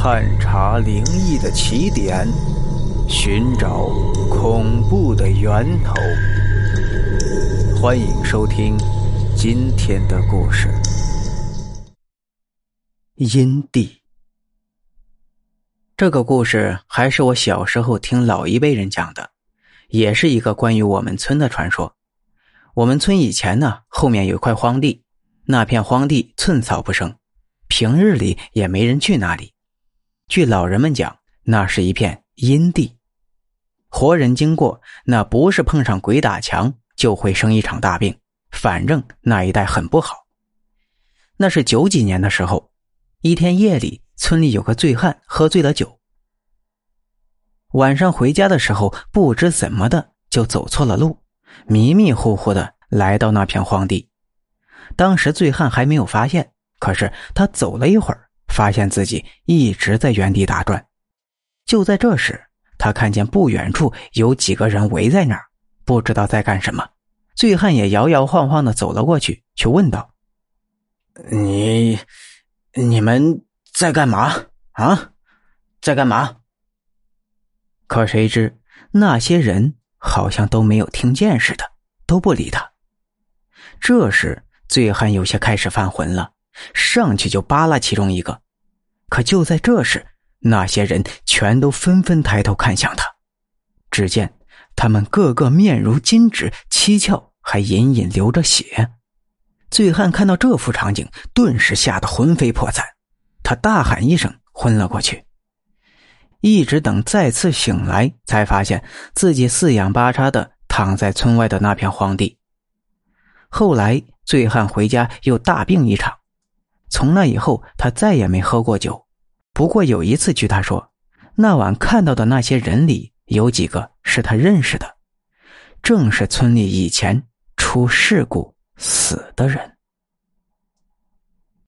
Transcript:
探查灵异的起点，寻找恐怖的源头。欢迎收听今天的故事《阴地》。这个故事还是我小时候听老一辈人讲的，也是一个关于我们村的传说。我们村以前呢，后面有块荒地，那片荒地寸草不生，平日里也没人去那里。据老人们讲，那是一片阴地，活人经过，那不是碰上鬼打墙，就会生一场大病。反正那一带很不好。那是九几年的时候，一天夜里，村里有个醉汉喝醉了酒，晚上回家的时候，不知怎么的就走错了路，迷迷糊糊的来到那片荒地。当时醉汉还没有发现，可是他走了一会儿。发现自己一直在原地打转，就在这时，他看见不远处有几个人围在那儿，不知道在干什么。醉汉也摇摇晃晃的走了过去，去问道：“你，你们在干嘛啊？在干嘛？”可谁知那些人好像都没有听见似的，都不理他。这时，醉汉有些开始犯浑了，上去就扒拉其中一个。可就在这时，那些人全都纷纷抬头看向他。只见他们个个面如金纸，七窍还隐隐流着血。醉汉看到这幅场景，顿时吓得魂飞魄散，他大喊一声，昏了过去。一直等再次醒来，才发现自己四仰八叉的躺在村外的那片荒地。后来，醉汉回家又大病一场。从那以后，他再也没喝过酒。不过有一次，据他说，那晚看到的那些人里有几个是他认识的，正是村里以前出事故死的人。